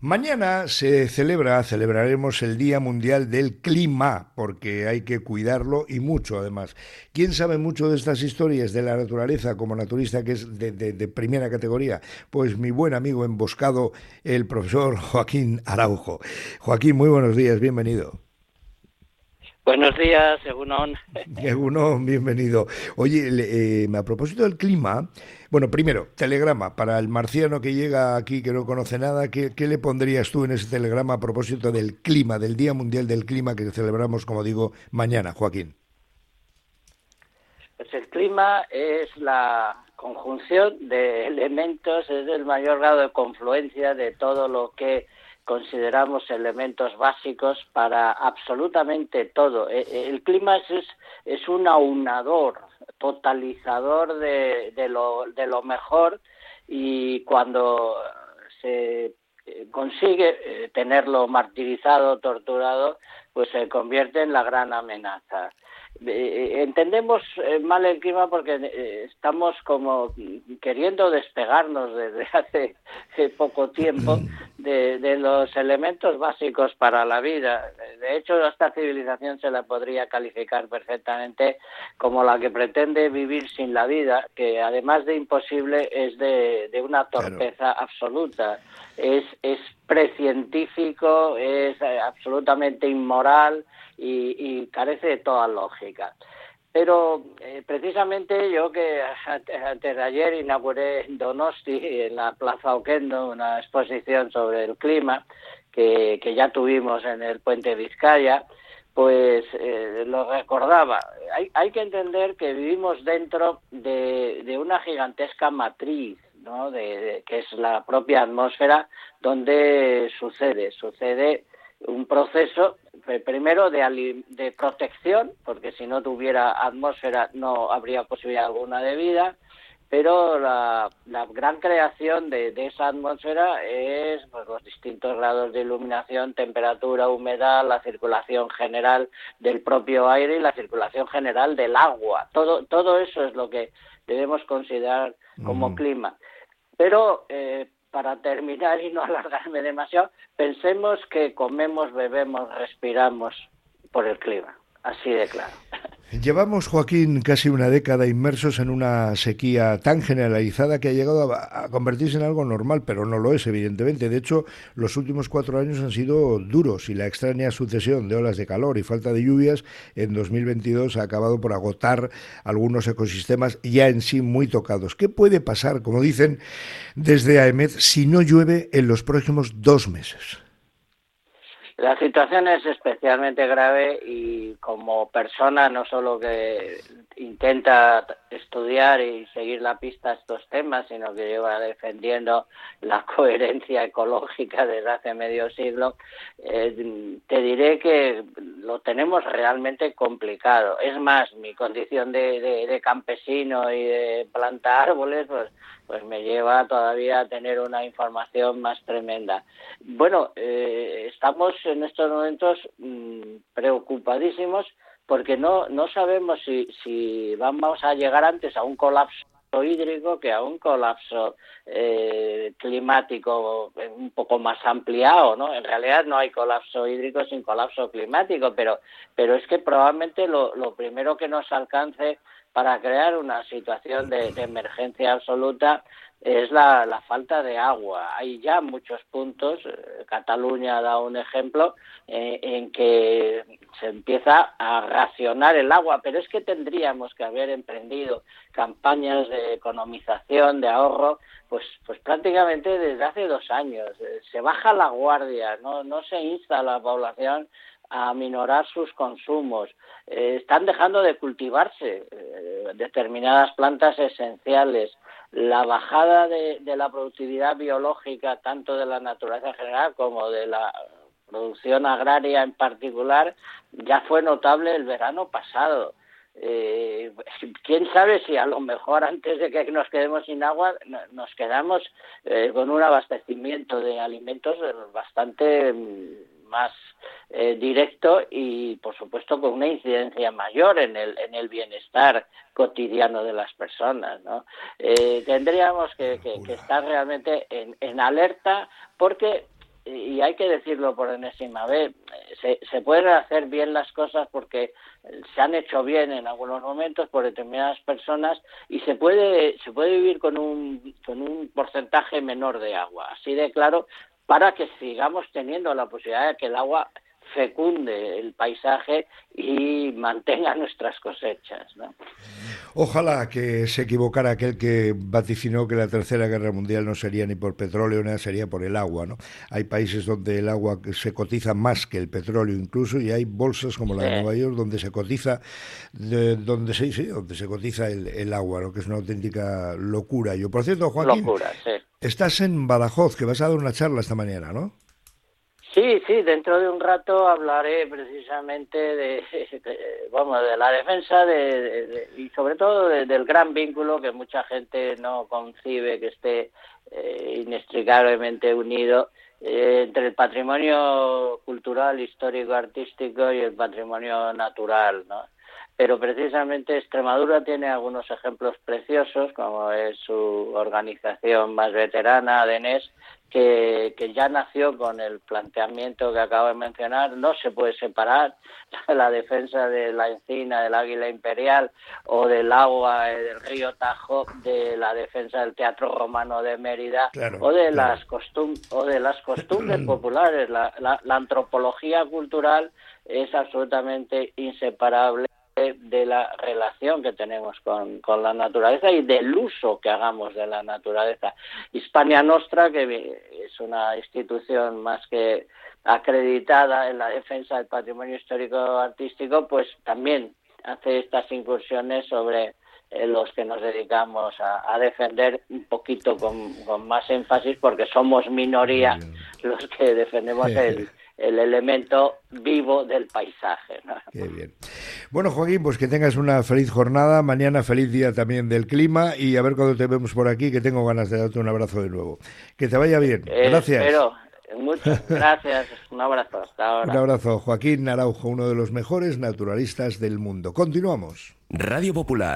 Mañana se celebra, celebraremos el Día Mundial del Clima, porque hay que cuidarlo y mucho además. ¿Quién sabe mucho de estas historias de la naturaleza como naturista que es de, primera categoría? Pues mi buen amigo emboscado, el profesor Joaquín Araujo. Joaquín, muy buenos días, bienvenido. Buenos días, Egunon. Egunon, bienvenido. Oye, eh, a propósito del clima, bueno, primero, telegrama, para el marciano que llega aquí que no conoce nada, ¿qué, le pondrías tú en ese telegrama a propósito del clima, del Día Mundial del Clima que celebramos, como digo, mañana, Joaquín? Pues el clima es la conjunción de elementos, es el mayor grado de confluencia de todo lo que consideramos elementos básicos para absolutamente todo. E, e, el clima es, es un aunador, totalizador de, de, lo, de lo mejor y cuando se eh, consigue eh, tenerlo martirizado, torturado, pues se convierte en la gran amenaza. Eh, entendemos mal el clima porque estamos como queriendo despegarnos desde hace poco tiempo de, los elementos básicos para la vida. De hecho, esta civilización se la podría calificar perfectamente como la que pretende vivir sin la vida, que además de imposible es de, una torpeza absoluta. Es, es precientífico, es eh, absolutamente inmoral y carece de toda lógica. Pero eh, precisamente yo que antes de ayer inauguré en Donosti, en la Plaza Oquendo, una exposición sobre el clima que, ya tuvimos en el puente Vizcaya, pues eh, lo recordaba. Hay, hay, que entender que vivimos dentro de, de una gigantesca matriz, ¿no? De, que es la propia atmósfera donde sucede, sucede un proceso primero de, de protección, porque si no tuviera atmósfera no habría posibilidad alguna de vida, pero la, gran creación de, esa atmósfera es pues, los distintos grados de iluminación, temperatura, humedad, la circulación general del propio aire y la circulación general del agua. Todo, todo eso es lo que debemos considerar como clima. Pero eh, para terminar y no alargarme demasiado, pensemos que comemos, bebemos, respiramos por el clima, así de claro. Llevamos, Joaquín, casi una década inmersos en una sequía tan generalizada que ha llegado a, convertirse en algo normal, pero no lo es, evidentemente. De hecho, los últimos cuatro años han sido duros y la extraña sucesión de olas de calor y falta de lluvias en 2022 ha acabado por agotar algunos ecosistemas ya en sí muy tocados. ¿Qué puede pasar, como dicen desde AEMED, si no llueve en los próximos dos meses? La situación es especialmente grave y como persona no solo que intenta estudiar y seguir la pista a estos temas, sino que lleva defendiendo la coherencia ecológica desde hace medio siglo, eh, te diré que lo tenemos realmente complicado. Es más, mi condición de, campesino y de plantar árboles, pues, pues me lleva todavía a tener una información más tremenda. Bueno, eh, estamos en estos momentos mm, preocupadísimos porque no, no sabemos si, si vamos a llegar antes a un colapso hídrico que a un colapso eh, climático un poco más ampliado, ¿no? En realidad no hay colapso hídrico sin colapso climático, pero, pero es que probablemente lo, lo primero que nos alcance para crear una situación de, emergencia absoluta es la, falta de agua. Hay ya muchos puntos, eh, Cataluña da un ejemplo, eh, en que se empieza a racionar el agua, pero es que tendríamos que haber emprendido campañas de economización, de ahorro, pues, pues prácticamente desde hace dos años. Eh, se baja la guardia, no, no se insta a la población a minorar sus consumos. Eh, están dejando de cultivarse eh, determinadas plantas esenciales. La bajada de, la productividad biológica, tanto de la naturaleza en general como de la producción agraria en particular, ya fue notable el verano pasado. Eh, quién sabe si a lo mejor antes de que nos quedemos sin agua nos quedamos con un abastecimiento de alimentos bastante más eh, directo y, por supuesto, con una incidencia mayor en el, en el bienestar cotidiano de las personas. ¿no? Eh, tendríamos que, estar realmente en, en alerta porque y hay que decirlo por enésima vez, se, se pueden hacer bien las cosas porque se han hecho bien en algunos momentos por determinadas personas y se puede se puede vivir con un con un porcentaje menor de agua así de claro para que sigamos teniendo la posibilidad de que el agua fecunde el paisaje y mantenga nuestras cosechas. Ojalá que se equivocara aquel que vaticinó que la Tercera Guerra Mundial no sería ni por petróleo, ni sería por el agua. ¿no? Hay países donde el agua se cotiza más que el petróleo incluso y hay bolsas como la de Nueva York donde se cotiza donde se, sí, donde se cotiza el, agua, lo que es una auténtica locura. Yo, por cierto, Joaquín, estás en Badajoz, que vas a dar una charla esta mañana, ¿no? Sí, sí, dentro de un rato hablaré precisamente de, vamos, de la defensa de, y sobre todo del gran vínculo que mucha gente no concibe que esté eh, inextricablemente unido eh, entre el patrimonio cultural, histórico, artístico y el patrimonio natural, ¿no? Pero precisamente Extremadura tiene algunos ejemplos preciosos, como es su organización más veterana, ADENES, que, que, ya nació con el planteamiento que acabo de mencionar, no se puede separar la defensa de la encina, del águila imperial o del agua eh, del río Tajo de la defensa del teatro romano de Mérida o de las costum o de las costumbres populares. La, la, la antropología cultural es absolutamente inseparable de la relación que tenemos con, con, la naturaleza y del uso que hagamos de la naturaleza. Hispania Nostra, que es una institución más que acreditada en la defensa del patrimonio histórico artístico, pues también hace estas incursiones sobre eh, los que nos dedicamos a, defender un poquito con, con, más énfasis porque somos minoría los que defendemos el, el elemento vivo del paisaje. Qué bien. Bueno, Joaquín, pues que tengas una feliz jornada, mañana feliz día también del clima y a ver cuando te vemos por aquí, que tengo ganas de darte un abrazo de nuevo. Que te vaya bien. Eh, gracias. Pero, muchas gracias. un abrazo. Hasta ahora. Un abrazo. Joaquín Araujo, uno de los mejores naturalistas del mundo. Continuamos. Radio Popular.